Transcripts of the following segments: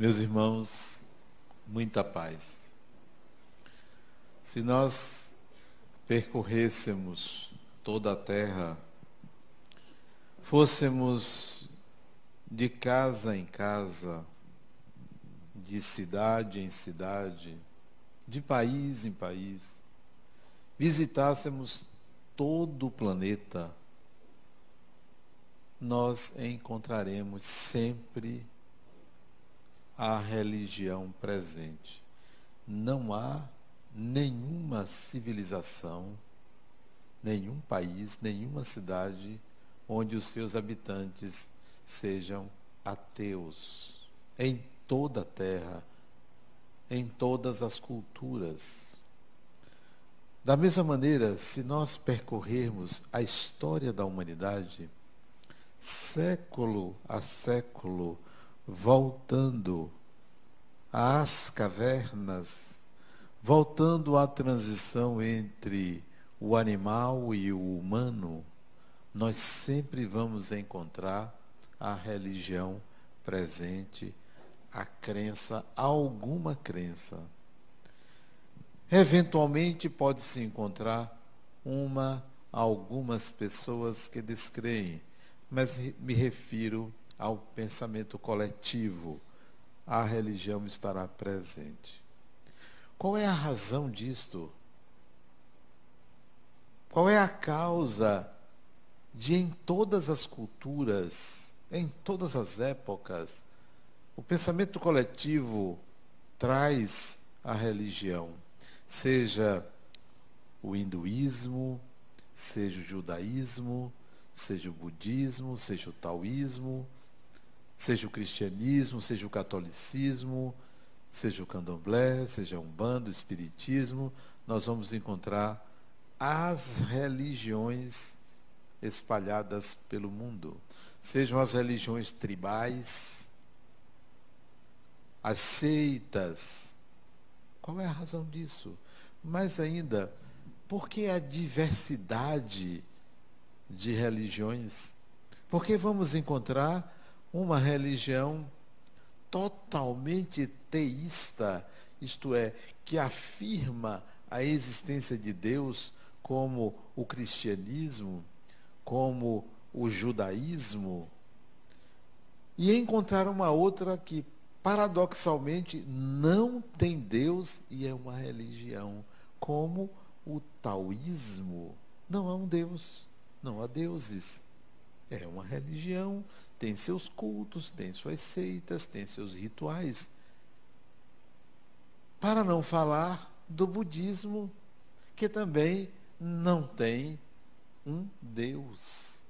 Meus irmãos, muita paz. Se nós percorrêssemos toda a terra, fôssemos de casa em casa, de cidade em cidade, de país em país, visitássemos todo o planeta, nós encontraremos sempre a religião presente. Não há nenhuma civilização, nenhum país, nenhuma cidade onde os seus habitantes sejam ateus. Em toda a terra, em todas as culturas. Da mesma maneira, se nós percorrermos a história da humanidade, século a século, voltando às cavernas, voltando à transição entre o animal e o humano, nós sempre vamos encontrar a religião presente, a crença, alguma crença. Eventualmente pode-se encontrar uma, algumas pessoas que descreem, mas me refiro ao pensamento coletivo. A religião estará presente. Qual é a razão disto? Qual é a causa de em todas as culturas, em todas as épocas, o pensamento coletivo traz a religião? seja o hinduísmo, seja o judaísmo, seja o budismo, seja o taoísmo, seja o cristianismo, seja o catolicismo, seja o candomblé, seja o umbanda, o espiritismo, nós vamos encontrar as religiões espalhadas pelo mundo. Sejam as religiões tribais, as seitas, qual é a razão disso? Mais ainda, por que a diversidade de religiões? Porque vamos encontrar uma religião totalmente teísta, isto é, que afirma a existência de Deus como o cristianismo, como o judaísmo, e encontrar uma outra que paradoxalmente, não tem Deus e é uma religião, como o taoísmo. Não há um Deus, não há deuses. É uma religião, tem seus cultos, tem suas seitas, tem seus rituais. Para não falar do budismo, que também não tem um Deus.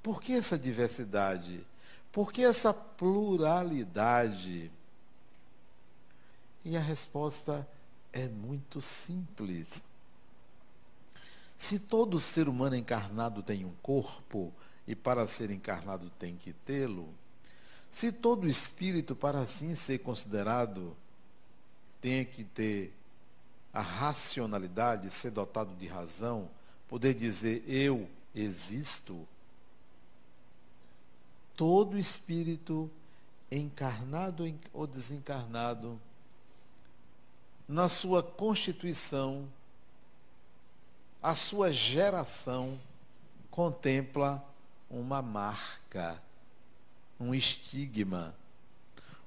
Por que essa diversidade? Por que essa pluralidade? E a resposta é muito simples. Se todo ser humano encarnado tem um corpo, e para ser encarnado tem que tê-lo, se todo espírito, para assim ser considerado, tem que ter a racionalidade, ser dotado de razão, poder dizer eu existo, todo espírito, encarnado ou desencarnado, na sua constituição, a sua geração contempla uma marca, um estigma,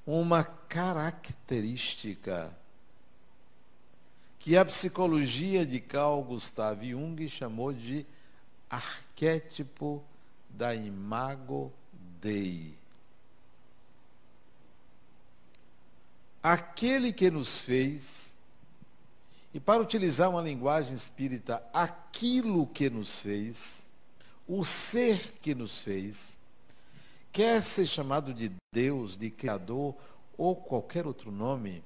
uma característica que a psicologia de Carl Gustav Jung chamou de arquétipo da imago Dei. Aquele que nos fez, e para utilizar uma linguagem espírita, aquilo que nos fez, o ser que nos fez, quer ser chamado de Deus, de Criador ou qualquer outro nome,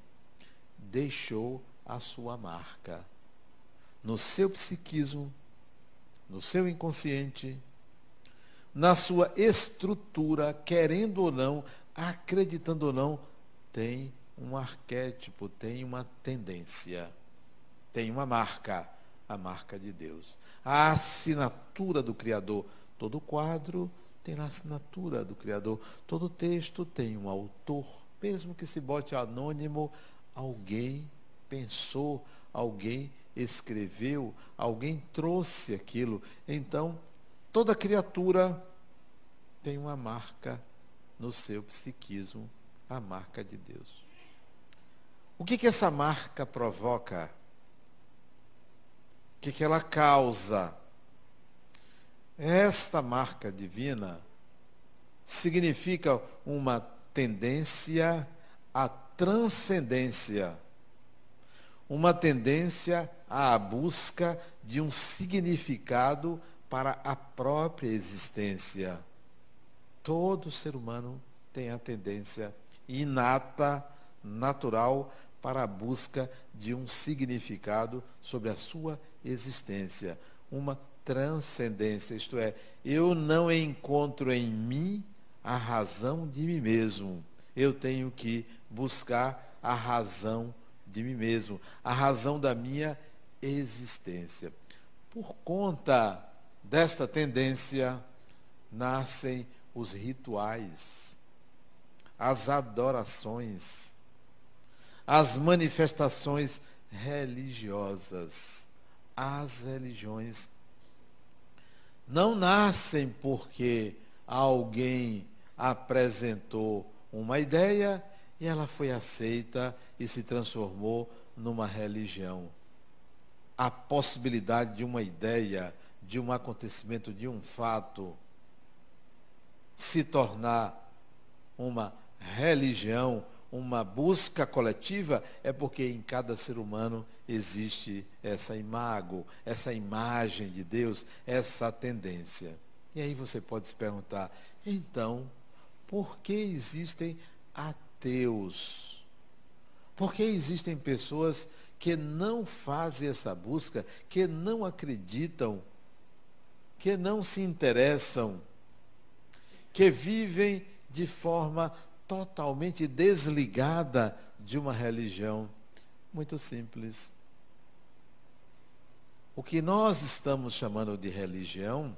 deixou a sua marca no seu psiquismo, no seu inconsciente, na sua estrutura, querendo ou não, acreditando ou não, tem um arquétipo, tem uma tendência, tem uma marca, a marca de Deus. A assinatura do Criador. Todo quadro tem a assinatura do Criador. Todo texto tem um autor. mesmo que se bote anônimo, alguém pensou, alguém escreveu, alguém trouxe aquilo. Então, toda criatura tem uma marca no seu psiquismo, a marca de Deus. O que, que essa marca provoca? O que, que ela causa? Esta marca divina significa uma tendência à transcendência, uma tendência à busca de um significado para a própria existência. Todo ser humano tem a tendência inata, natural, para a busca de um significado sobre a sua existência, uma transcendência, isto é, eu não encontro em mim a razão de mim mesmo. Eu tenho que buscar a razão de mim mesmo, a razão da minha existência. Por conta desta tendência, nascem os rituais, as adorações, as manifestações religiosas, as religiões não nascem porque alguém apresentou uma ideia e ela foi aceita e se transformou numa religião. A possibilidade de uma ideia, de um acontecimento, de um fato se tornar uma religião, uma busca coletiva, é porque em cada ser humano existe essa imago, essa imagem de Deus, essa tendência. E aí você pode se perguntar, então, por que existem ateus? Por que existem pessoas que não fazem essa busca, que não acreditam, que não se interessam, que vivem de forma totalmente desligada de uma religião. Muito simples. O que nós estamos chamando de religião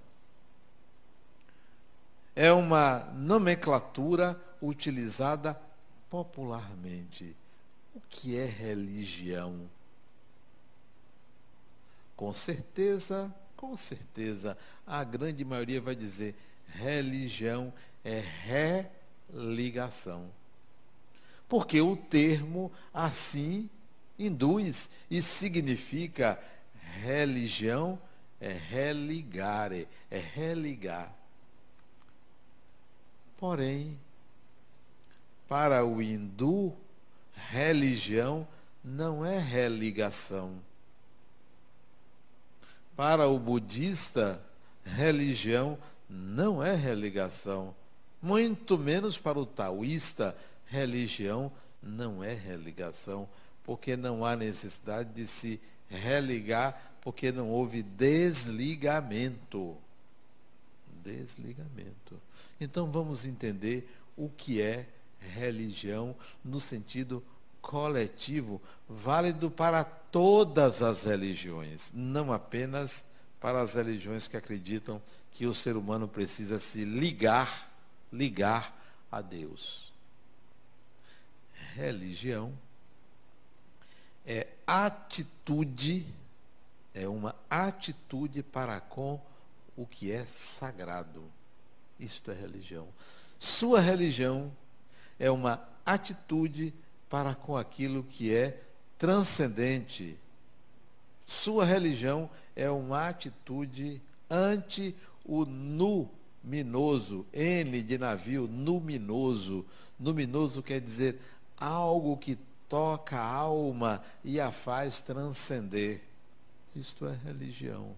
é uma nomenclatura utilizada popularmente. O que é religião? Com certeza, com certeza, a grande maioria vai dizer religião é religião ligação. Porque o termo assim induz e significa religião é religare, é religar. Porém, para o hindu, religião não é religação. Para o budista, religião não é religação. Muito menos para o taoísta, religião não é religação, porque não há necessidade de se religar, porque não houve desligamento. Desligamento. Então vamos entender o que é religião no sentido coletivo, válido para todas as religiões, não apenas para as religiões que acreditam que o ser humano precisa se ligar ligar a Deus. Religião é atitude, é uma atitude para com o que é sagrado. Isto é religião. Sua religião é uma atitude para com aquilo que é transcendente. Sua religião é uma atitude ante o nu minoso, N de navio, luminoso. Luminoso quer dizer algo que toca a alma e a faz transcender. Isto é religião.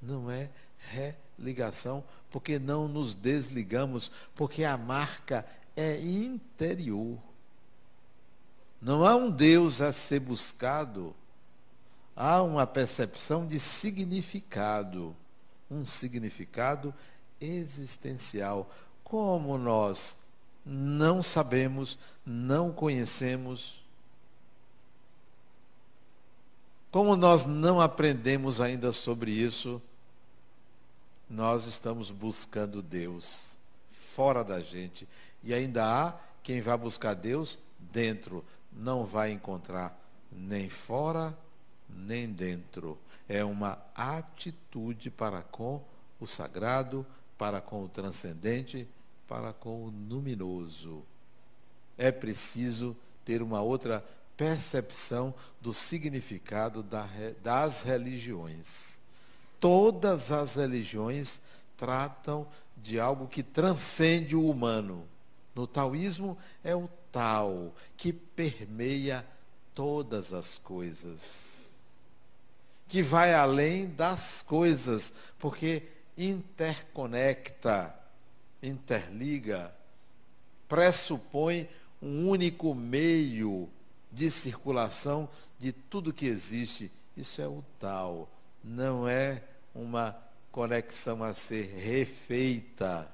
Não é religação, porque não nos desligamos, porque a marca é interior. Não há um Deus a ser buscado, há uma percepção de significado. Um significado existencial. Como nós não sabemos, não conhecemos, como nós não aprendemos ainda sobre isso, nós estamos buscando Deus fora da gente. E ainda há quem vai buscar Deus dentro, não vai encontrar nem fora, nem dentro. É uma atitude para com o sagrado, para com o transcendente, para com o luminoso. É preciso ter uma outra percepção do significado das religiões. Todas as religiões tratam de algo que transcende o humano. No taoísmo é o Tao que permeia todas as coisas, que vai além das coisas, porque interconecta, interliga, pressupõe um único meio de circulação de tudo que existe. Isso é o tal, não é uma conexão a ser refeita,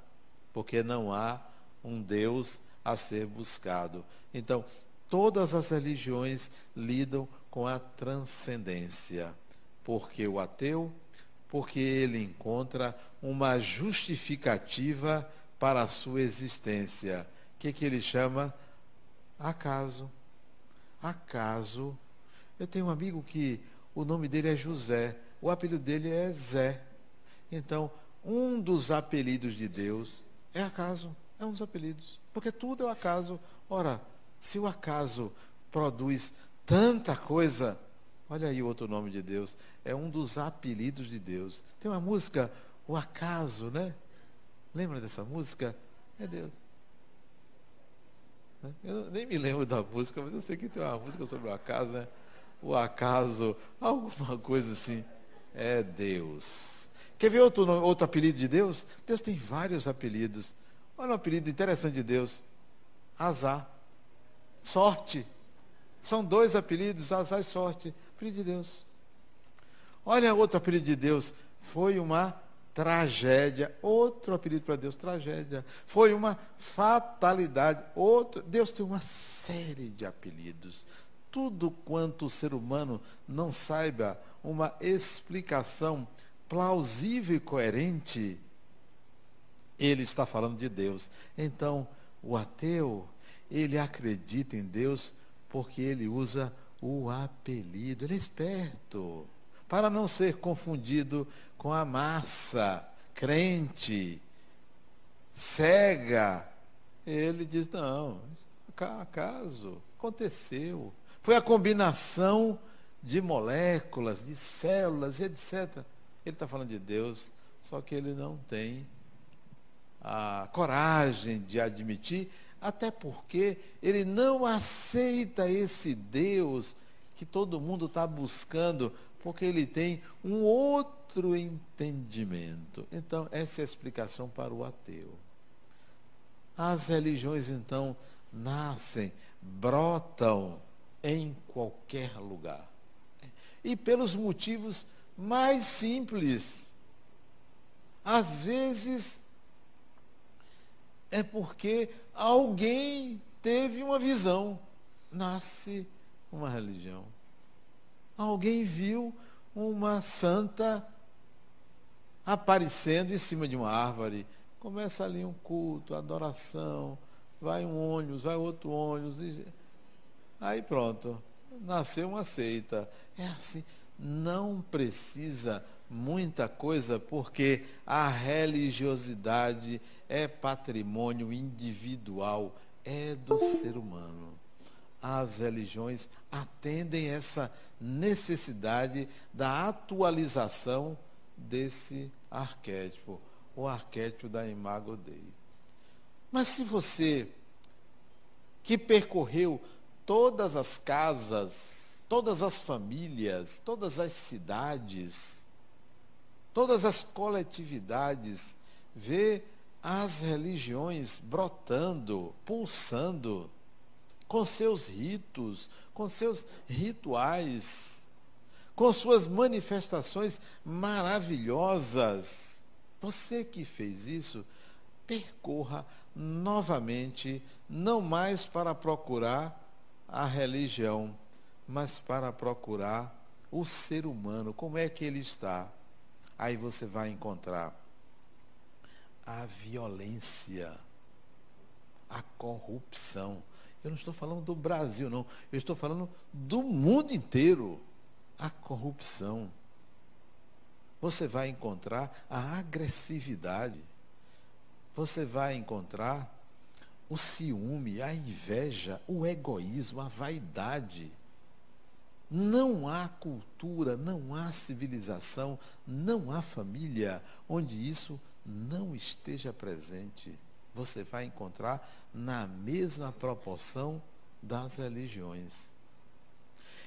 porque não há um Deus a ser buscado. Então, todas as religiões lidam com a transcendência. Porque o ateu, porque ele encontra uma justificativa para a sua existência. Que, que ele chama? Acaso. Acaso. Eu tenho um amigo que o nome dele é José, o apelido dele é Zé. Então, um dos apelidos de Deus é acaso, é um dos apelidos. Porque tudo é o acaso. Ora, se o acaso produz tanta coisa, olha aí o outro nome de Deus, é um dos apelidos de Deus. Tem uma música, O Acaso, né? Lembra dessa música? É Deus. Né? Eu nem me lembro da música, mas eu sei que tem uma música sobre o acaso, né? O acaso, alguma coisa assim. É Deus. Quer ver outro, outro apelido de Deus? Deus tem vários apelidos. Olha um apelido interessante de Deus. Azar. Sorte. São dois apelidos, azar e sorte. Apelido de Deus. Olha outro apelido de Deus. Foi uma tragédia. Outro apelido para Deus, tragédia. Foi uma fatalidade. Outro. Deus tem uma série de apelidos. Tudo quanto o ser humano não saiba uma explicação plausível e coerente, ele está falando de Deus. Então, o ateu, ele acredita em Deus porque ele usa o apelido. Ele é esperto para não ser confundido com a massa crente, cega. Ele diz: não, acaso, aconteceu. Foi a combinação de moléculas, de células, etc. Ele está falando de Deus, só que ele não tem a coragem de admitir, até porque ele não aceita esse Deus que todo mundo está buscando porque ele tem um outro entendimento. Então, essa é a explicação para o ateu. As religiões, então, nascem, brotam em qualquer lugar. E pelos motivos mais simples. Às vezes, é porque alguém teve uma visão. Nasce uma religião alguém viu uma santa aparecendo em cima de uma árvore. Começa ali um culto, adoração, vai um ônibus, vai outro ônibus. Aí pronto, nasceu uma seita. É assim, não precisa muita coisa, porque a religiosidade é patrimônio individual, é do ser humano as religiões atendem essa necessidade da atualização desse arquétipo, o arquétipo da Imago Dei. Mas se você que percorreu todas as casas, todas as famílias, todas as cidades, todas as coletividades, vê as religiões brotando, pulsando, com seus ritos, com seus rituais, com suas manifestações maravilhosas. Você que fez isso, percorra novamente, não mais para procurar a religião, mas para procurar o ser humano, como é que ele está. Aí você vai encontrar a violência a corrupção. Eu não estou falando do Brasil, não. Eu estou falando do mundo inteiro. A corrupção. Você vai encontrar a agressividade. Você vai encontrar o ciúme, a inveja, o egoísmo, a vaidade. Não há cultura, não há civilização, não há família onde isso não esteja presente. Você vai encontrar na mesma proporção das religiões.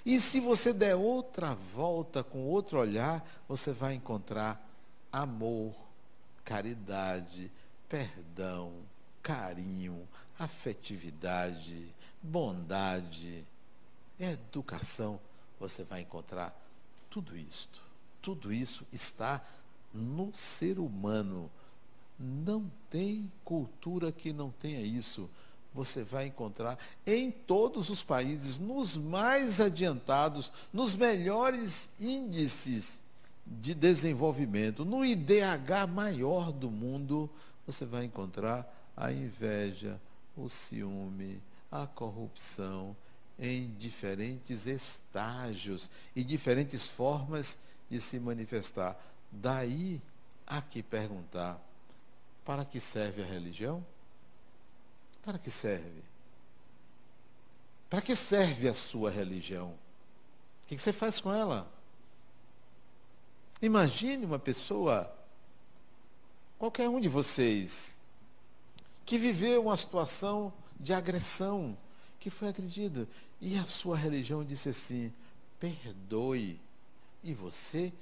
E se você der outra volta com outro olhar, você vai encontrar amor, caridade, perdão, carinho, afetividade, bondade, educação você vai encontrar tudo isto. Tudo isso está no ser humano. Não tem cultura que não tenha isso. Você vai encontrar em todos os países, nos mais adiantados, nos melhores índices de desenvolvimento, no IDH maior do mundo, você vai encontrar a inveja, o ciúme, a corrupção, em diferentes estágios e diferentes formas de se manifestar. Daí há que perguntar: para que serve a religião? Para que serve? Para que serve a sua religião? O que você faz com ela? Imagine uma pessoa, qualquer um de vocês, que viveu uma situação de agressão, que foi agredido. E a sua religião disse assim: perdoe. E você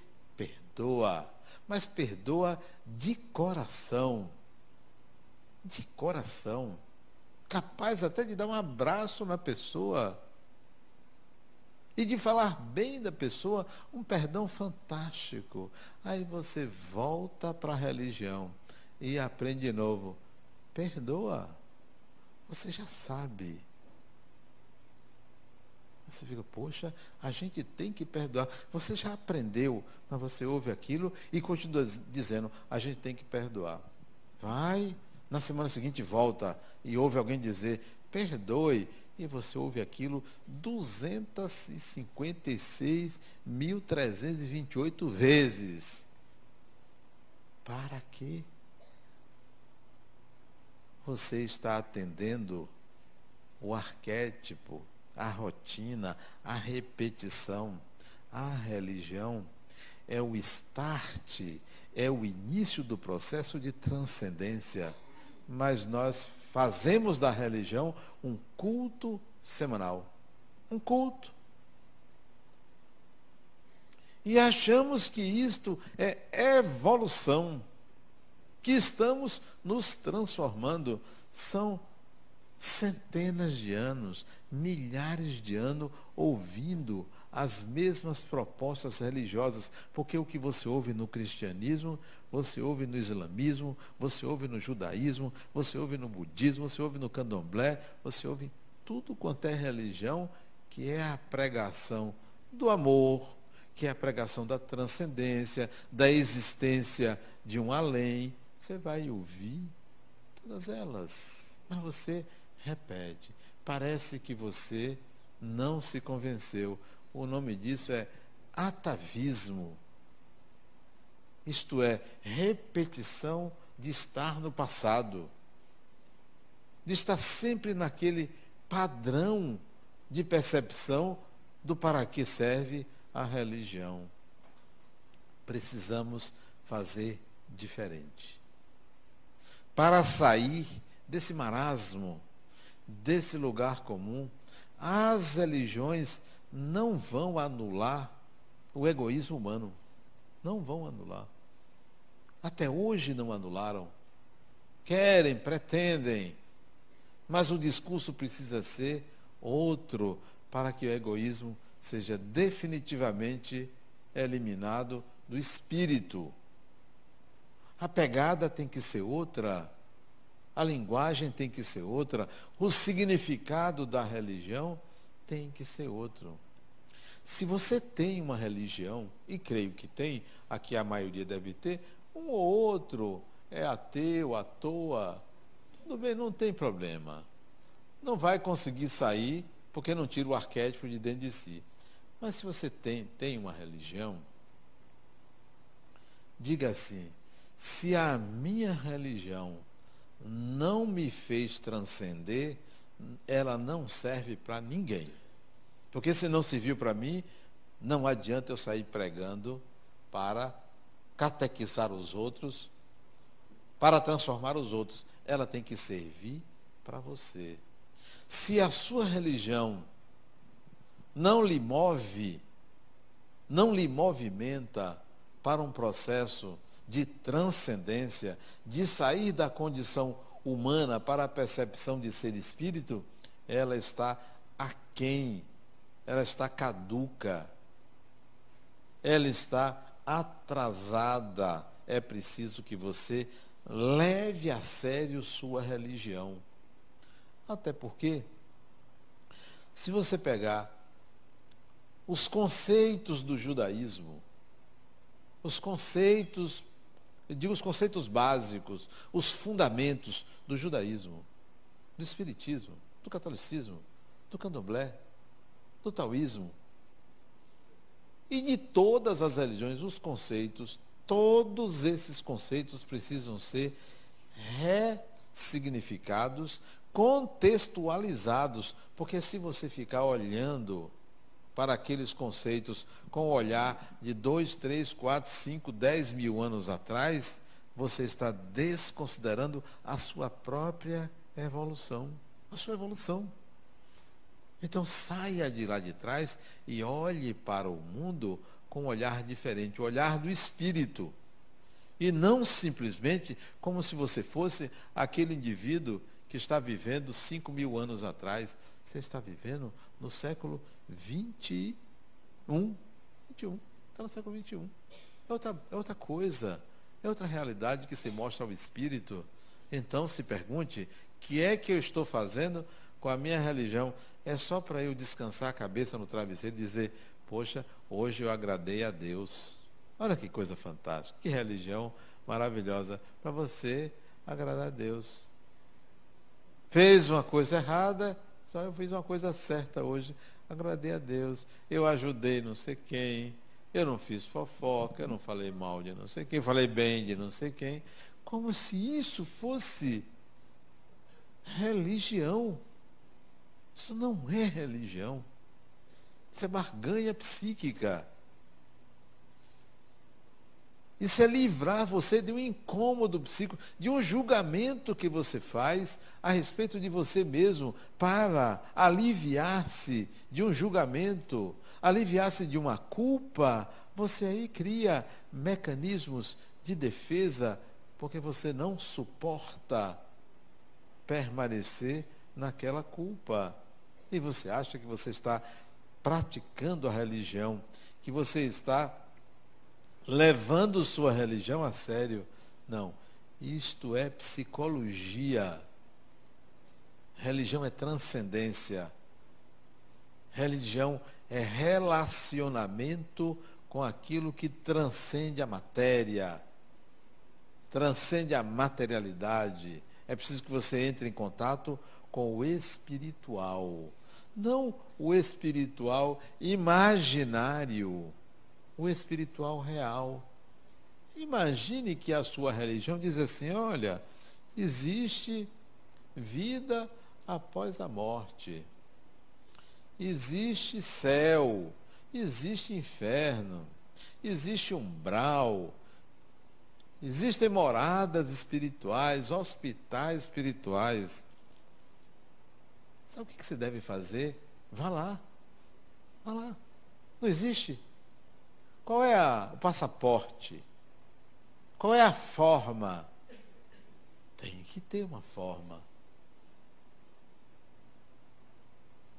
perdoa. Mas perdoa de coração. De coração. Capaz até de dar um abraço na pessoa. E de falar bem da pessoa, um perdão fantástico. Aí você volta para a religião e aprende de novo. Perdoa. Você já sabe. Você fica, poxa, a gente tem que perdoar. Você já aprendeu, mas você ouve aquilo e continua dizendo, a gente tem que perdoar. Vai, na semana seguinte volta e ouve alguém dizer, perdoe. E você ouve aquilo 256.328 vezes. Para quê? Você está atendendo o arquétipo a rotina, a repetição. A religião é o start, é o início do processo de transcendência. Mas nós fazemos da religião um culto semanal. Um culto. E achamos que isto é evolução, que estamos nos transformando. São centenas de anos, milhares de anos ouvindo as mesmas propostas religiosas, porque o que você ouve no cristianismo, você ouve no islamismo, você ouve no judaísmo, você ouve no budismo, você ouve no candomblé, você ouve tudo quanto é religião, que é a pregação do amor, que é a pregação da transcendência, da existência de um além. Você vai ouvir todas elas, mas você repete. Parece que você não se convenceu. O nome disso é atavismo. Isto é, repetição de estar no passado. De estar sempre naquele padrão de percepção do para que serve a religião. Precisamos fazer diferente. Para sair desse marasmo, desse lugar comum, as religiões não vão anular o egoísmo humano. Não vão anular. Até hoje não anularam. Querem, pretendem. Mas o discurso precisa ser outro para que o egoísmo seja definitivamente eliminado do espírito. A pegada tem que ser outra a linguagem tem que ser outra, o significado da religião tem que ser outro. Se você tem uma religião, e creio que tem, aqui a maioria deve ter, um ou outro é ateu, à toa, Tudo bem, não tem problema. Não vai conseguir sair porque não tira o arquétipo de dentro de si. Mas se você tem, tem uma religião, diga assim: se a minha religião não me fez transcender, ela não serve para ninguém. Porque se não serviu para mim, não adianta eu sair pregando para catequizar os outros, para transformar os outros. Ela tem que servir para você. Se a sua religião não lhe move, não lhe movimenta para um processo de transcendência, de sair da condição humana para a percepção de ser espírito, ela está aquém, ela está caduca, ela está atrasada. É preciso que você leve a sério sua religião. Até porque, se você pegar os conceitos do judaísmo, os conceitos, digo os conceitos básicos, os fundamentos do judaísmo, do espiritismo, do catolicismo, do candomblé, do taoísmo, e de todas as religiões, os conceitos, todos esses conceitos precisam ser ressignificados, contextualizados, porque se você ficar olhando para aqueles conceitos com o olhar de dois, três, quatro, cinco, dez mil anos atrás, você está desconsiderando a sua própria evolução. A sua evolução. Então saia de lá de trás e olhe para o mundo com um olhar diferente, o olhar do espírito. E não simplesmente como se você fosse aquele indivíduo que está vivendo cinco mil anos atrás. Você está vivendo no século 21. 21. Está no século 21. É outra, é outra coisa. É outra realidade que se mostra ao espírito. Então se pergunte, que é que eu estou fazendo com a minha religião? É só para eu descansar a cabeça no travesseiro e dizer, poxa, hoje eu agradei a Deus. Olha que coisa fantástica, que religião maravilhosa para você agradar a Deus. Fez uma coisa errada, só eu fiz uma coisa certa hoje. Agradei a Deus. Eu ajudei não sei quem. Eu não fiz fofoca, eu não falei mal de não sei quem, falei bem de não sei quem. Como se isso fosse religião. Isso não é religião. Isso é barganha psíquica. Isso é livrar você de um incômodo psíquico, de um julgamento que você faz a respeito de você mesmo, para aliviar-se de um julgamento, aliviar-se de uma culpa. Você aí cria mecanismos de defesa, porque você não suporta permanecer naquela culpa. E você acha que você está praticando a religião, que você está levando sua religião a sério. Não. Isto é psicologia. Religião é transcendência. Religião é relacionamento com aquilo que transcende a matéria, transcende a materialidade. É preciso que você entre em contato com o espiritual. Não o espiritual imaginário o espiritual real. Imagine que a sua religião diz assim: olha, existe vida após a morte, existe céu, existe inferno, existe umbral, existem moradas espirituais, hospitais espirituais. Sabe o que você deve fazer? Vá lá. Vá lá. Não existe? Qual é a, o passaporte? Qual é a forma? Tem que ter uma forma.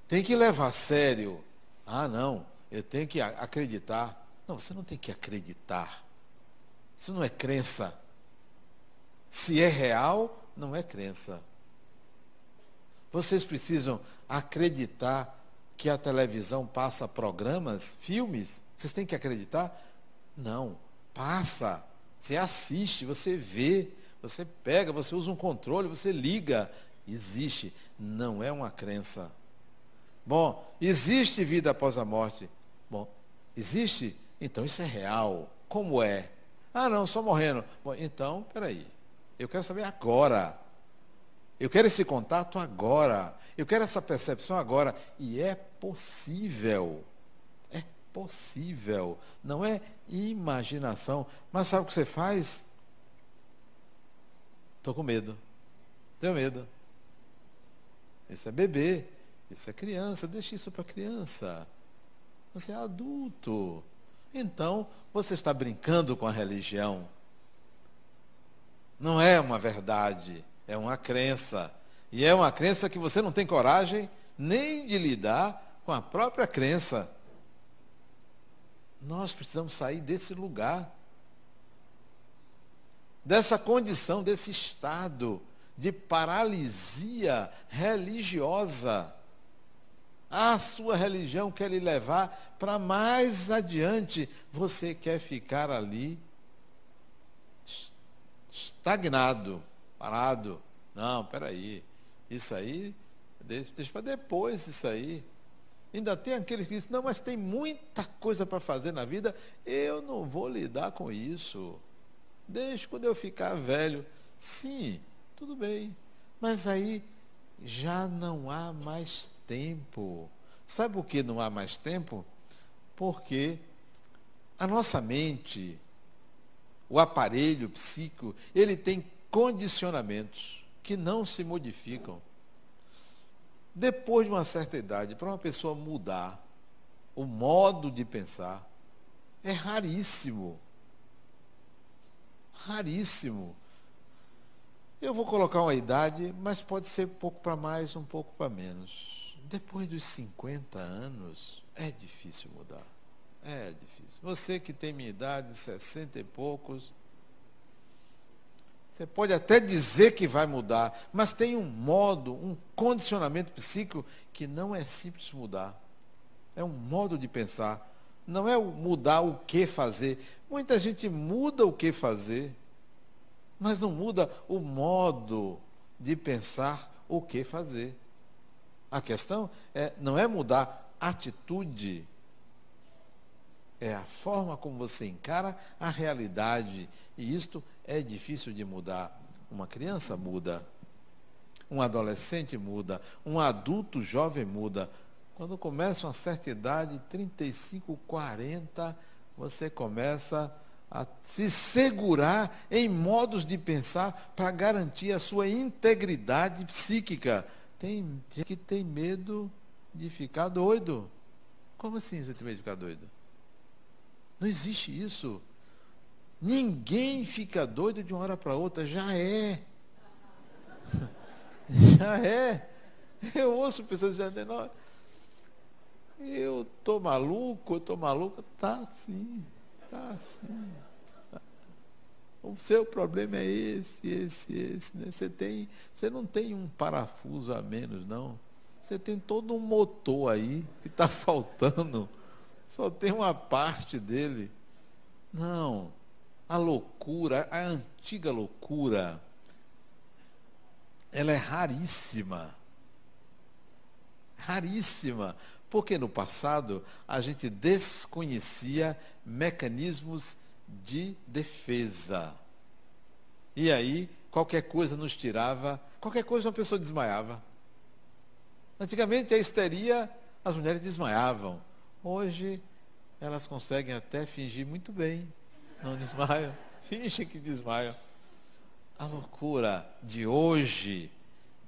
Tem que levar a sério. Ah, não, eu tenho que acreditar. Não, você não tem que acreditar. Isso não é crença. Se é real, não é crença. Vocês precisam acreditar que a televisão passa programas, filmes, vocês têm que acreditar? Não. Passa. Você assiste, você vê. você pega, você usa um controle, você liga. Existe, não é uma crença. Bom, existe vida após a morte. Bom, existe? Então isso é real. Como é? Ah, não, só morrendo. Bom, então, peraí. Eu quero saber agora. Eu quero esse contato agora. Eu quero essa percepção agora. E é possível. Possível. Não é imaginação. Mas sabe o que você faz? Estou com medo. Tenho medo. Esse é bebê. Isso é criança. Deixe isso para criança. Você é adulto. Então, você está brincando com a religião. Não é uma verdade, é uma crença. E é uma crença que você não tem coragem nem de lidar com a própria crença. Nós precisamos sair desse lugar, dessa condição, desse estado de paralisia religiosa a sua religião quer lhe levar para mais adiante. Você quer ficar ali estagnado, parado. Não, peraí. Isso aí, deixa, para depois isso aí. Ainda tem aqueles que dizem, não, mas tem muita coisa para fazer na vida, eu não vou lidar com isso. Deixa quando eu ficar velho. Sim, tudo bem. Mas aí já não há mais tempo. Sabe por que não há mais tempo? Porque a nossa mente, o aparelho psíquico, ele tem condicionamentos que não se modificam. Depois de uma certa idade, para uma pessoa mudar o modo de pensar, é raríssimo. Raríssimo. Eu vou colocar uma idade, mas pode ser um pouco para mais, um pouco para menos depois dos 50 anos, é difícil mudar. É difícil. Você que tem minha idade, 60 e poucos, você pode até dizer que vai mudar, mas tem um modo, um condicionamento psíquico que não é simples mudar. É um modo de pensar. Não é mudar o que fazer. Muita gente muda o que fazer, mas não muda o modo de pensar o que fazer. A questão é, não é mudar atitude, é a forma como você encara a realidade. E isto é difícil de mudar. Uma criança muda, um adolescente muda, um adulto jovem muda. Quando começa uma certa idade, 35, 40, você começa a se segurar em modos de pensar para garantir a sua integridade psíquica. Tem que tem medo de ficar doido. Como assim você tem medo de ficar doido? Não existe isso. Ninguém fica doido de uma hora para outra, já é. já é. Eu ouço pessoas dizendo, não, eu tô maluco, eu tô maluco. Tá assim, tá assim. O seu problema é esse, esse, esse. Né? Você, tem, você não tem um parafuso a menos, não. Você tem todo um motor aí que está faltando. Só tem uma parte dele. Não. A loucura, a antiga loucura, ela é raríssima. Raríssima. Porque no passado a gente desconhecia mecanismos de defesa. E aí, qualquer coisa nos tirava, qualquer coisa uma pessoa desmaiava. Antigamente a histeria, as mulheres desmaiavam. Hoje, elas conseguem até fingir muito bem. Não desmaiam. Fingem que desmaiam. A loucura de hoje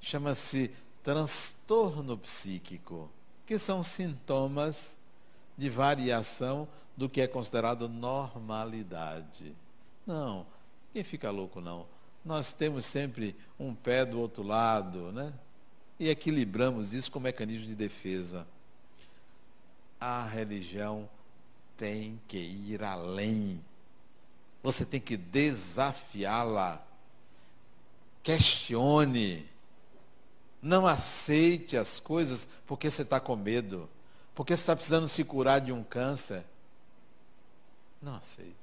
chama-se transtorno psíquico, que são sintomas de variação do que é considerado normalidade. Não, ninguém fica louco não. Nós temos sempre um pé do outro lado, né? E equilibramos isso com mecanismo de defesa. A religião tem que ir além. Você tem que desafiá-la. Questione. Não aceite as coisas porque você está com medo. Porque você está precisando se curar de um câncer. Não aceite.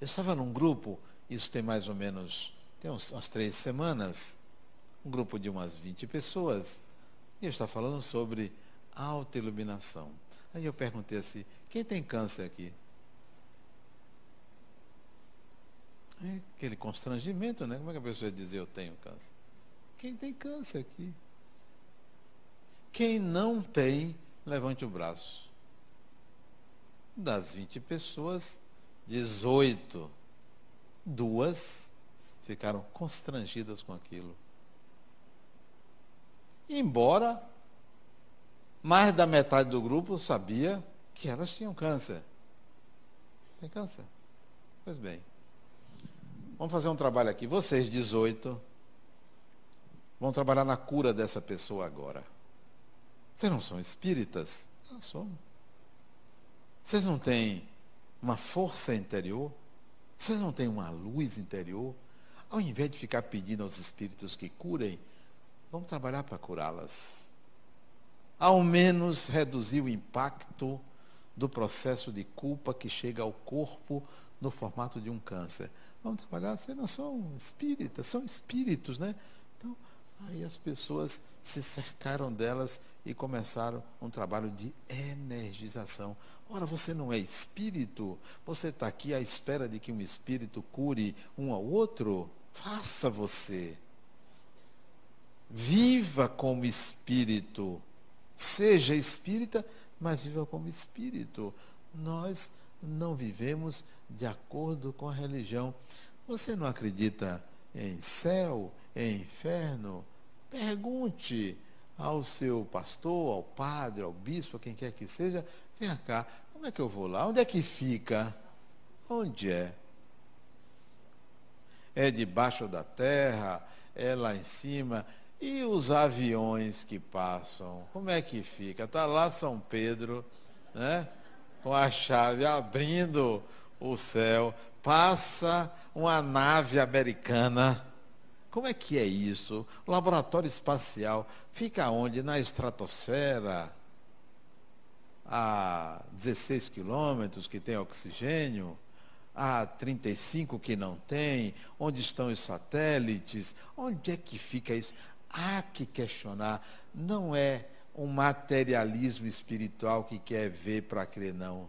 Eu estava num grupo, isso tem mais ou menos, tem uns, umas três semanas, um grupo de umas 20 pessoas, e eu estava falando sobre autoiluminação. Aí eu perguntei assim, quem tem câncer aqui? É aquele constrangimento, né? Como é que a pessoa diz eu tenho câncer? Quem tem câncer aqui? Quem não tem, levante o braço. Das 20 pessoas, 18, duas ficaram constrangidas com aquilo. Embora mais da metade do grupo sabia que elas tinham câncer. Tem câncer? Pois bem. Vamos fazer um trabalho aqui. Vocês, 18, vão trabalhar na cura dessa pessoa agora. Vocês não são espíritas? Ah, somos. Vocês não têm uma força interior? Vocês não têm uma luz interior? Ao invés de ficar pedindo aos espíritos que curem, vamos trabalhar para curá-las. Ao menos reduzir o impacto do processo de culpa que chega ao corpo no formato de um câncer. Vamos trabalhar, vocês não são espíritas, são espíritos, né? Então, aí as pessoas se cercaram delas e começaram um trabalho de energização. Ora, você não é espírito? Você está aqui à espera de que um espírito cure um ao outro? Faça você. Viva como espírito. Seja espírita, mas viva como espírito. Nós não vivemos de acordo com a religião. Você não acredita em céu, em inferno? Pergunte ao seu pastor, ao padre, ao bispo, a quem quer que seja, vem cá, como é que eu vou lá? Onde é que fica? Onde é? É debaixo da terra? É lá em cima? E os aviões que passam? Como é que fica? Está lá São Pedro, né? com a chave abrindo o céu, passa uma nave americana. Como é que é isso? O laboratório espacial fica onde? Na estratosfera, a 16 quilômetros, que tem oxigênio, a 35 que não tem, onde estão os satélites, onde é que fica isso? Há que questionar. Não é um materialismo espiritual que quer ver para crer, não.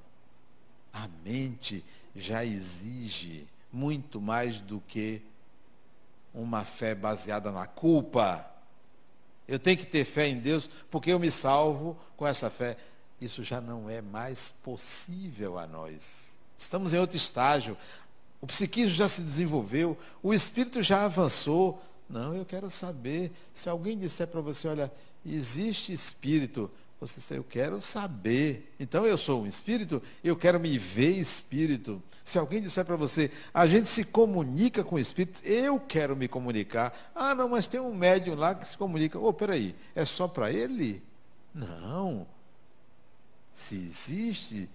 A mente já exige muito mais do que uma fé baseada na culpa. Eu tenho que ter fé em Deus porque eu me salvo com essa fé. Isso já não é mais possível a nós. Estamos em outro estágio. O psiquismo já se desenvolveu, o espírito já avançou. Não, eu quero saber. Se alguém disser para você, olha, existe espírito, você diz, eu quero saber. Então eu sou um espírito, eu quero me ver espírito. Se alguém disser para você, a gente se comunica com o espírito, eu quero me comunicar. Ah, não, mas tem um médium lá que se comunica. Oh, peraí, é só para ele? Não. Se existe,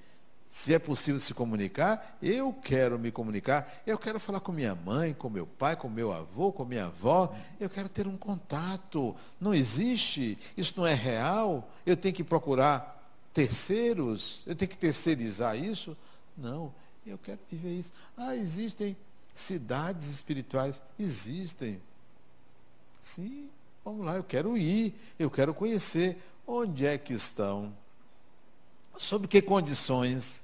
se é possível se comunicar, eu quero me comunicar. Eu quero falar com minha mãe, com meu pai, com meu avô, com minha avó. Eu quero ter um contato. Não existe, isso não é real. Eu tenho que procurar terceiros, eu tenho que terceirizar isso. Não, eu quero viver isso. Ah, existem cidades espirituais? Existem. Sim, vamos lá, eu quero ir, eu quero conhecer. Onde é que estão? Sob que condições?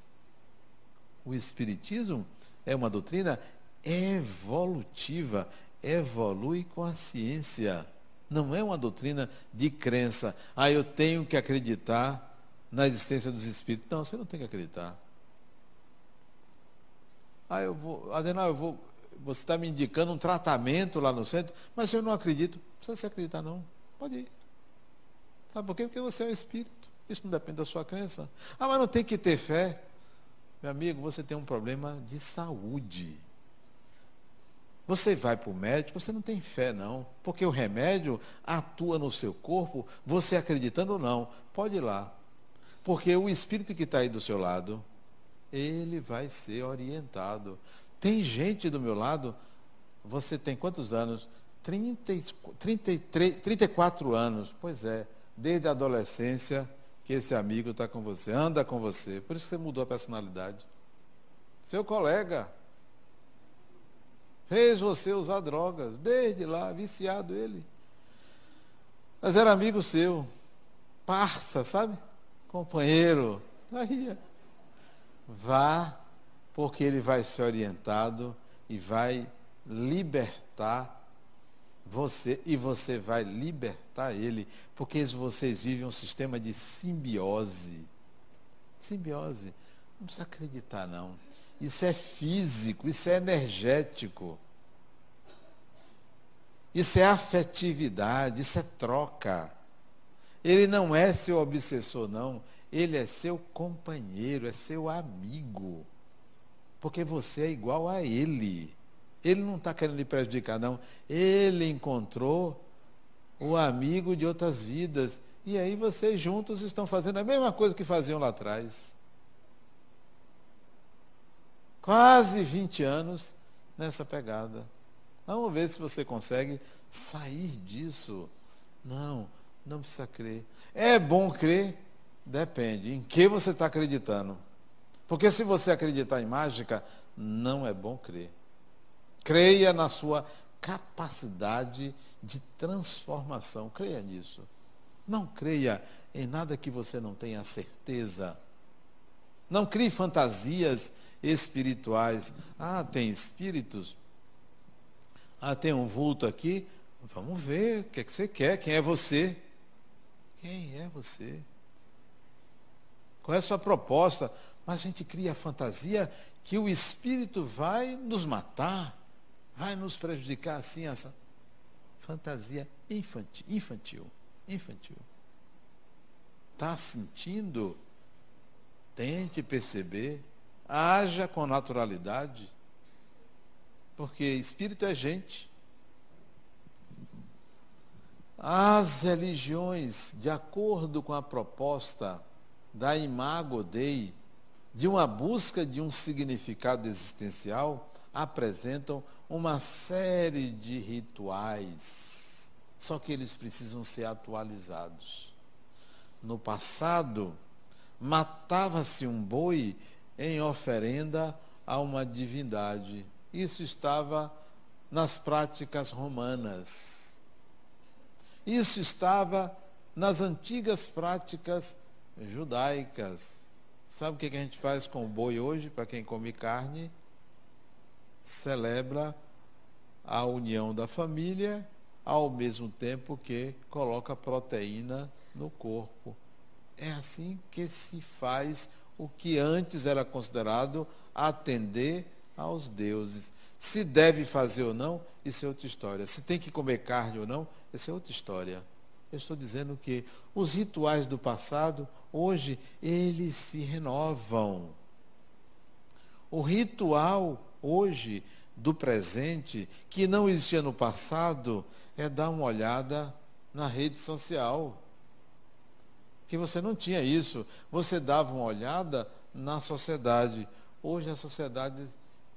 O Espiritismo é uma doutrina evolutiva, evolui com a ciência. Não é uma doutrina de crença. Ah, eu tenho que acreditar na existência dos espíritos. Não, você não tem que acreditar. Ah, eu vou, Adenal, eu vou, você está me indicando um tratamento lá no centro, mas eu não acredito. Não precisa se acreditar, não. Pode ir. Sabe por quê? Porque você é o espírito. Isso não depende da sua crença. Ah, mas não tem que ter fé. Meu amigo, você tem um problema de saúde. Você vai para o médico, você não tem fé, não. Porque o remédio atua no seu corpo, você acreditando ou não. Pode ir lá. Porque o espírito que está aí do seu lado, ele vai ser orientado. Tem gente do meu lado, você tem quantos anos? 30, 33, 34 anos. Pois é, desde a adolescência que esse amigo está com você, anda com você. Por isso que você mudou a personalidade. Seu colega. Fez você usar drogas, desde lá, viciado ele. Mas era amigo seu, parça, sabe? Companheiro. Aí, vá, porque ele vai ser orientado e vai libertar você e você vai libertar ele, porque vocês vivem um sistema de simbiose. Simbiose. Não precisa acreditar, não. Isso é físico, isso é energético. Isso é afetividade, isso é troca. Ele não é seu obsessor, não. Ele é seu companheiro, é seu amigo. Porque você é igual a ele. Ele não está querendo lhe prejudicar, não. Ele encontrou o amigo de outras vidas. E aí vocês juntos estão fazendo a mesma coisa que faziam lá atrás. Quase 20 anos nessa pegada. Vamos ver se você consegue sair disso. Não, não precisa crer. É bom crer? Depende. Em que você está acreditando? Porque se você acreditar em mágica, não é bom crer. Creia na sua capacidade de transformação. Creia nisso. Não creia em nada que você não tenha certeza. Não crie fantasias espirituais. Ah, tem espíritos? Ah, tem um vulto aqui? Vamos ver, o que, é que você quer? Quem é você? Quem é você? Qual é a sua proposta? Mas a gente cria a fantasia que o espírito vai nos matar vai nos prejudicar assim essa fantasia infantil, infantil, infantil. Está sentindo? Tente perceber, haja com naturalidade, porque espírito é gente. As religiões, de acordo com a proposta da Imago Dei, de uma busca de um significado existencial, apresentam uma série de rituais, só que eles precisam ser atualizados. No passado, matava-se um boi em oferenda a uma divindade. Isso estava nas práticas romanas. Isso estava nas antigas práticas judaicas. Sabe o que a gente faz com o boi hoje, para quem come carne? Celebra a união da família, ao mesmo tempo que coloca proteína no corpo. É assim que se faz o que antes era considerado atender aos deuses. Se deve fazer ou não, isso é outra história. Se tem que comer carne ou não, isso é outra história. Eu estou dizendo que os rituais do passado, hoje, eles se renovam. O ritual hoje do presente que não existia no passado é dar uma olhada na rede social. Que você não tinha isso. Você dava uma olhada na sociedade. Hoje a sociedade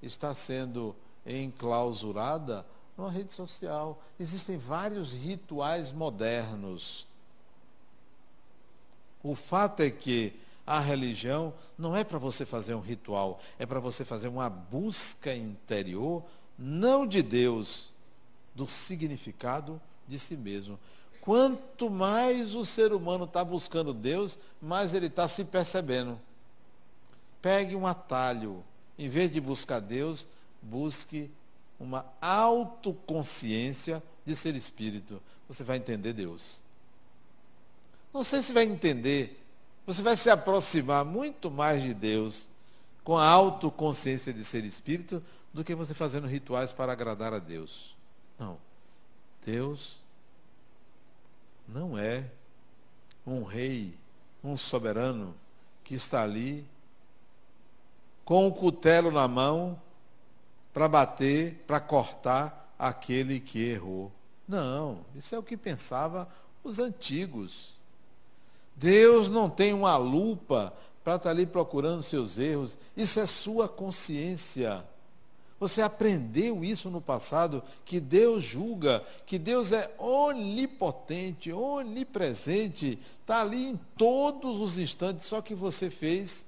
está sendo enclausurada numa rede social. Existem vários rituais modernos. O fato é que a religião não é para você fazer um ritual, é para você fazer uma busca interior, não de Deus, do significado de si mesmo. Quanto mais o ser humano está buscando Deus, mais ele está se percebendo. Pegue um atalho. Em vez de buscar Deus, busque uma autoconsciência de ser espírito. Você vai entender Deus. Não sei se vai entender você vai se aproximar muito mais de Deus com a autoconsciência de ser espírito do que você fazendo rituais para agradar a Deus. Não. Deus não é um rei, um soberano que está ali com o cutelo na mão para bater, para cortar aquele que errou. Não, isso é o que pensava os antigos. Deus não tem uma lupa para estar tá ali procurando seus erros. Isso é sua consciência. Você aprendeu isso no passado, que Deus julga, que Deus é onipotente, onipresente, está ali em todos os instantes, só que você fez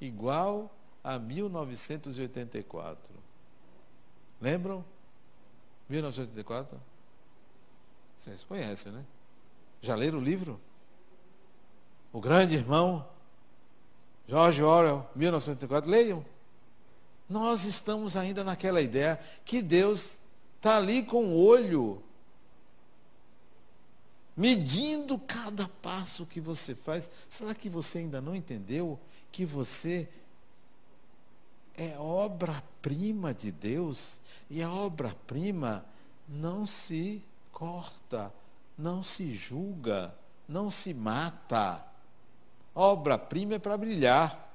igual a 1984. Lembram? 1984? Vocês conhecem, né? Já leram o livro? O grande irmão, George Orwell, 1984. Leiam. Nós estamos ainda naquela ideia que Deus está ali com o olho, medindo cada passo que você faz. Será que você ainda não entendeu que você é obra-prima de Deus? E a obra-prima não se corta, não se julga, não se mata. Obra-prima é para brilhar,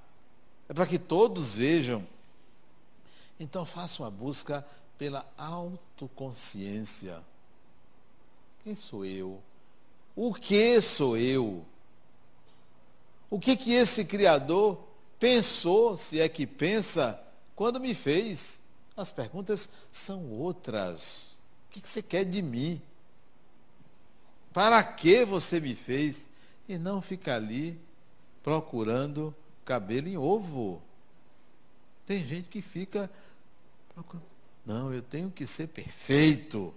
é para que todos vejam. Então faça uma busca pela autoconsciência. Quem sou eu? O que sou eu? O que que esse Criador pensou, se é que pensa, quando me fez? As perguntas são outras. O que, que você quer de mim? Para que você me fez? E não fica ali procurando cabelo em ovo. Tem gente que fica procurando. Não, eu tenho que ser perfeito.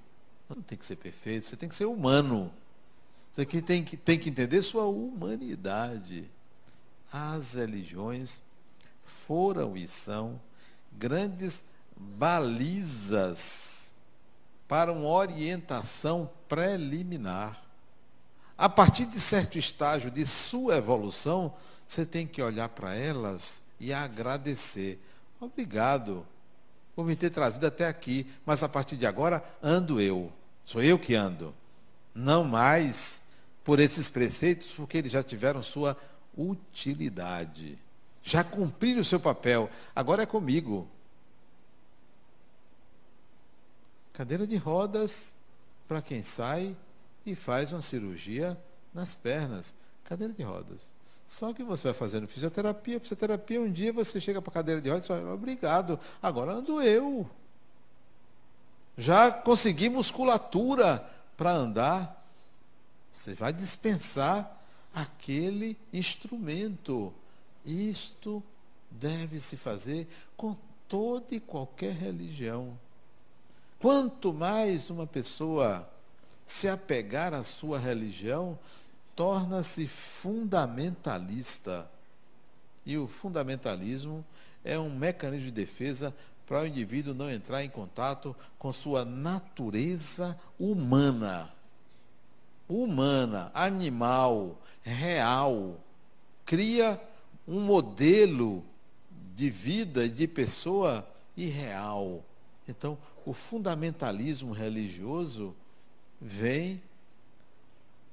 Não tem que ser perfeito, você tem que ser humano. Você aqui tem que, tem que entender sua humanidade. As religiões foram e são grandes balizas para uma orientação preliminar. A partir de certo estágio de sua evolução, você tem que olhar para elas e agradecer. Obrigado por me ter trazido até aqui, mas a partir de agora ando eu. Sou eu que ando. Não mais por esses preceitos, porque eles já tiveram sua utilidade. Já cumpriram o seu papel. Agora é comigo. Cadeira de rodas para quem sai e faz uma cirurgia nas pernas. Cadeira de rodas. Só que você vai fazendo fisioterapia, fisioterapia, um dia você chega para a cadeira de rodas e fala, obrigado, agora ando eu. Já consegui musculatura para andar. Você vai dispensar aquele instrumento. Isto deve se fazer com toda e qualquer religião. Quanto mais uma pessoa se apegar à sua religião, torna-se fundamentalista. E o fundamentalismo é um mecanismo de defesa para o indivíduo não entrar em contato com sua natureza humana. Humana, animal, real. Cria um modelo de vida, de pessoa irreal. Então, o fundamentalismo religioso vem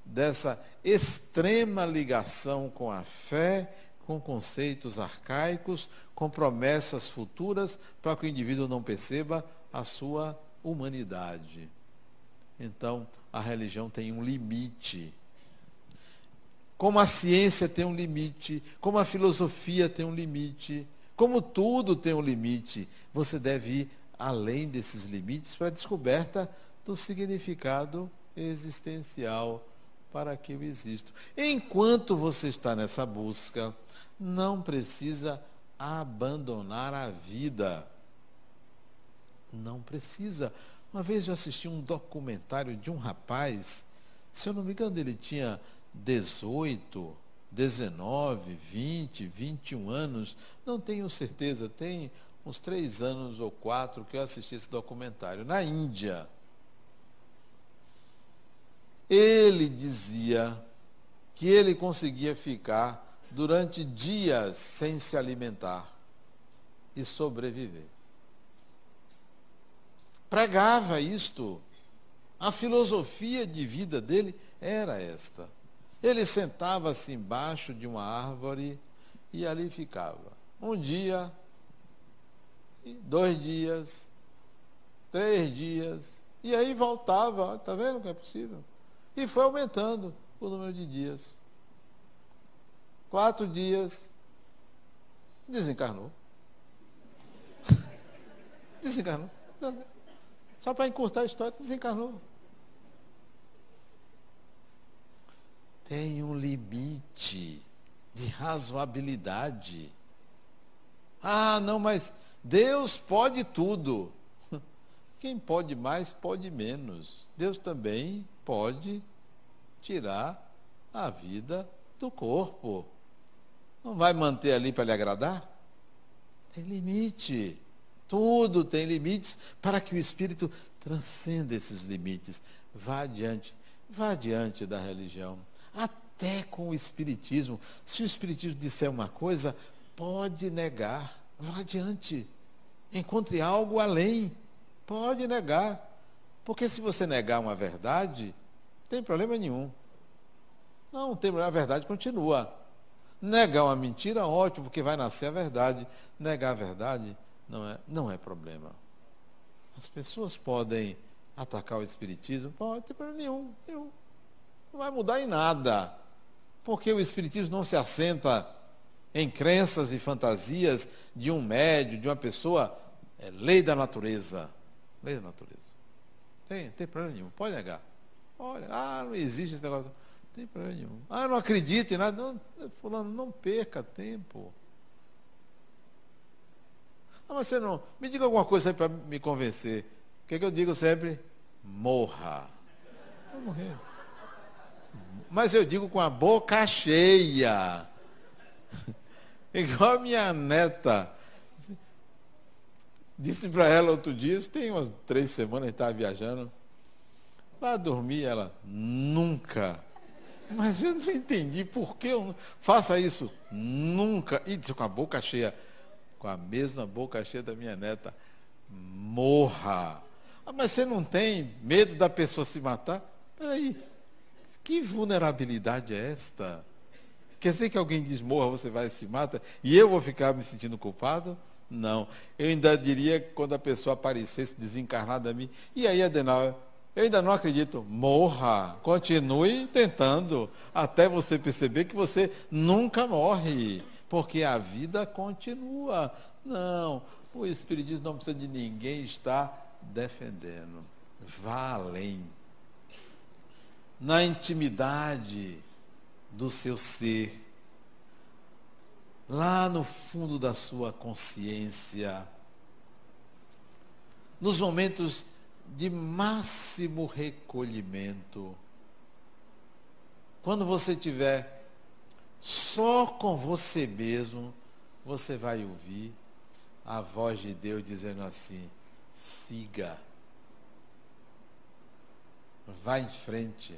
dessa extrema ligação com a fé, com conceitos arcaicos, com promessas futuras, para que o indivíduo não perceba a sua humanidade. Então, a religião tem um limite. Como a ciência tem um limite, como a filosofia tem um limite, como tudo tem um limite, você deve ir além desses limites para a descoberta do significado existencial para que eu existo. Enquanto você está nessa busca, não precisa abandonar a vida. Não precisa. Uma vez eu assisti um documentário de um rapaz, se eu não me engano, ele tinha 18, 19, 20, 21 anos, não tenho certeza, tem uns três anos ou quatro que eu assisti esse documentário, na Índia. Ele dizia que ele conseguia ficar durante dias sem se alimentar e sobreviver. Pregava isto. A filosofia de vida dele era esta. Ele sentava-se embaixo de uma árvore e ali ficava. Um dia, dois dias, três dias, e aí voltava. Está vendo que é possível? E foi aumentando o número de dias. Quatro dias, desencarnou. desencarnou. Só para encurtar a história, desencarnou. Tem um limite de razoabilidade. Ah, não, mas Deus pode tudo. Quem pode mais, pode menos. Deus também pode tirar a vida do corpo. Não vai manter ali para lhe agradar? Tem limite. Tudo tem limites para que o espírito transcenda esses limites. Vá adiante. Vá adiante da religião. Até com o espiritismo. Se o espiritismo disser uma coisa, pode negar. Vá adiante. Encontre algo além. Pode negar. Porque se você negar uma verdade, não tem problema nenhum. Não, tem problema, a verdade continua. Negar uma mentira, ótimo, porque vai nascer a verdade. Negar a verdade não é, não é problema. As pessoas podem atacar o Espiritismo? Pode, não tem problema nenhum, nenhum. Não vai mudar em nada. Porque o Espiritismo não se assenta em crenças e fantasias de um médio, de uma pessoa. É lei da natureza. Lei da natureza. Tem, tem problema nenhum. Pode negar. Olha, ah, não existe esse negócio tem problema nenhum. Ah, não acredito em nada. Não, fulano, não perca tempo. Ah, mas você não. Me diga alguma coisa para me convencer. O que, é que eu digo sempre? Morra. Vou morrer. Mas eu digo com a boca cheia. Igual a minha neta. Disse para ela outro dia, tem umas três semanas, estava viajando. Vai dormir, ela nunca mas eu não entendi por que eu não... faça isso. Nunca. E disse com a boca cheia, com a mesma boca cheia da minha neta, morra. Ah, mas você não tem medo da pessoa se matar? Peraí, que vulnerabilidade é esta? Quer dizer que alguém diz morra, você vai e se mata, e eu vou ficar me sentindo culpado? Não. Eu ainda diria quando a pessoa aparecesse desencarnada a mim, e aí, Adenauer, eu ainda não acredito. Morra. Continue tentando até você perceber que você nunca morre. Porque a vida continua. Não. O Espiritismo não precisa de ninguém estar defendendo. Vá além. Na intimidade do seu ser. Lá no fundo da sua consciência. Nos momentos de máximo recolhimento. Quando você tiver só com você mesmo, você vai ouvir a voz de Deus dizendo assim: siga, vá em frente,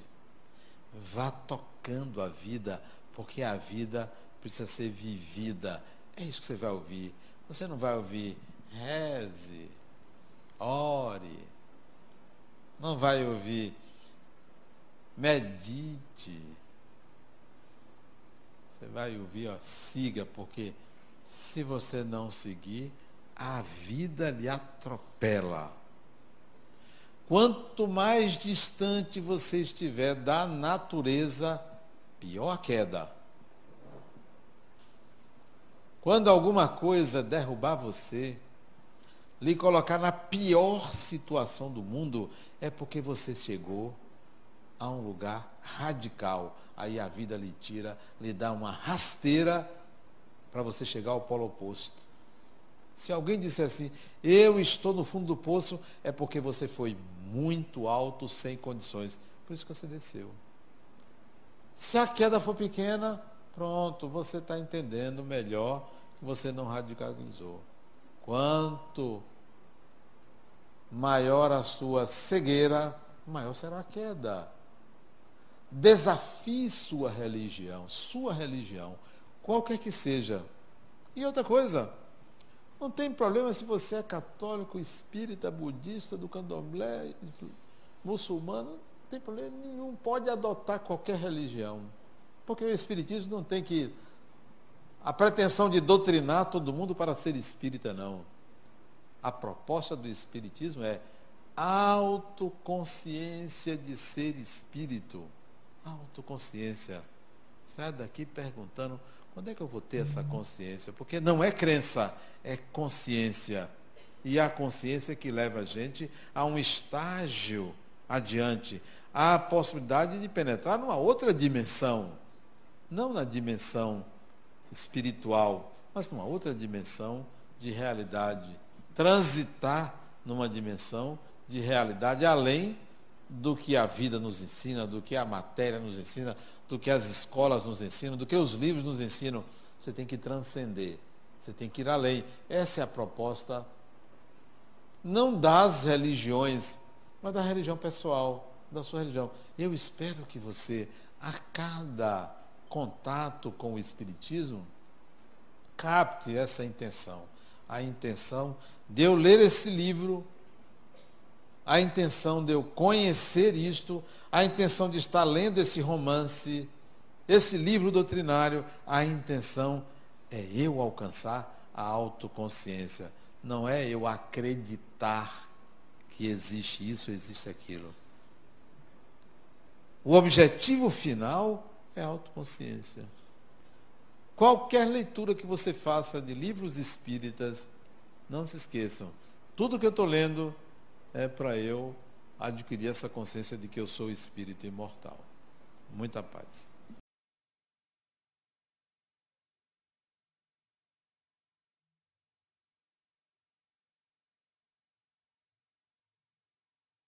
vá tocando a vida, porque a vida precisa ser vivida. É isso que você vai ouvir. Você não vai ouvir reze, ore, não vai ouvir. Medite. Você vai ouvir, ó, siga, porque se você não seguir, a vida lhe atropela. Quanto mais distante você estiver da natureza, pior a queda. Quando alguma coisa derrubar você, lhe colocar na pior situação do mundo, é porque você chegou a um lugar radical. Aí a vida lhe tira, lhe dá uma rasteira para você chegar ao polo oposto. Se alguém disser assim, eu estou no fundo do poço, é porque você foi muito alto, sem condições. Por isso que você desceu. Se a queda for pequena, pronto, você está entendendo melhor que você não radicalizou. Quanto maior a sua cegueira, maior será a queda. Desafie sua religião, sua religião, qualquer que seja. E outra coisa, não tem problema se você é católico, espírita, budista, do candomblé, muçulmano, não tem problema nenhum. Pode adotar qualquer religião. Porque o espiritismo não tem que. A pretensão de doutrinar todo mundo para ser espírita, não. A proposta do Espiritismo é autoconsciência de ser espírito. Autoconsciência. Sai daqui perguntando quando é que eu vou ter essa consciência? Porque não é crença, é consciência. E a consciência que leva a gente a um estágio adiante, a possibilidade de penetrar numa outra dimensão. Não na dimensão espiritual, mas numa outra dimensão de realidade transitar numa dimensão de realidade além do que a vida nos ensina, do que a matéria nos ensina, do que as escolas nos ensinam, do que os livros nos ensinam. Você tem que transcender, você tem que ir além. Essa é a proposta, não das religiões, mas da religião pessoal, da sua religião. Eu espero que você, a cada contato com o Espiritismo, capte essa intenção. A intenção de eu ler esse livro, a intenção de eu conhecer isto, a intenção de estar lendo esse romance, esse livro doutrinário, a intenção é eu alcançar a autoconsciência. Não é eu acreditar que existe isso, existe aquilo. O objetivo final é autoconsciência. Qualquer leitura que você faça de livros espíritas, não se esqueçam, tudo que eu estou lendo é para eu adquirir essa consciência de que eu sou espírito imortal. Muita paz.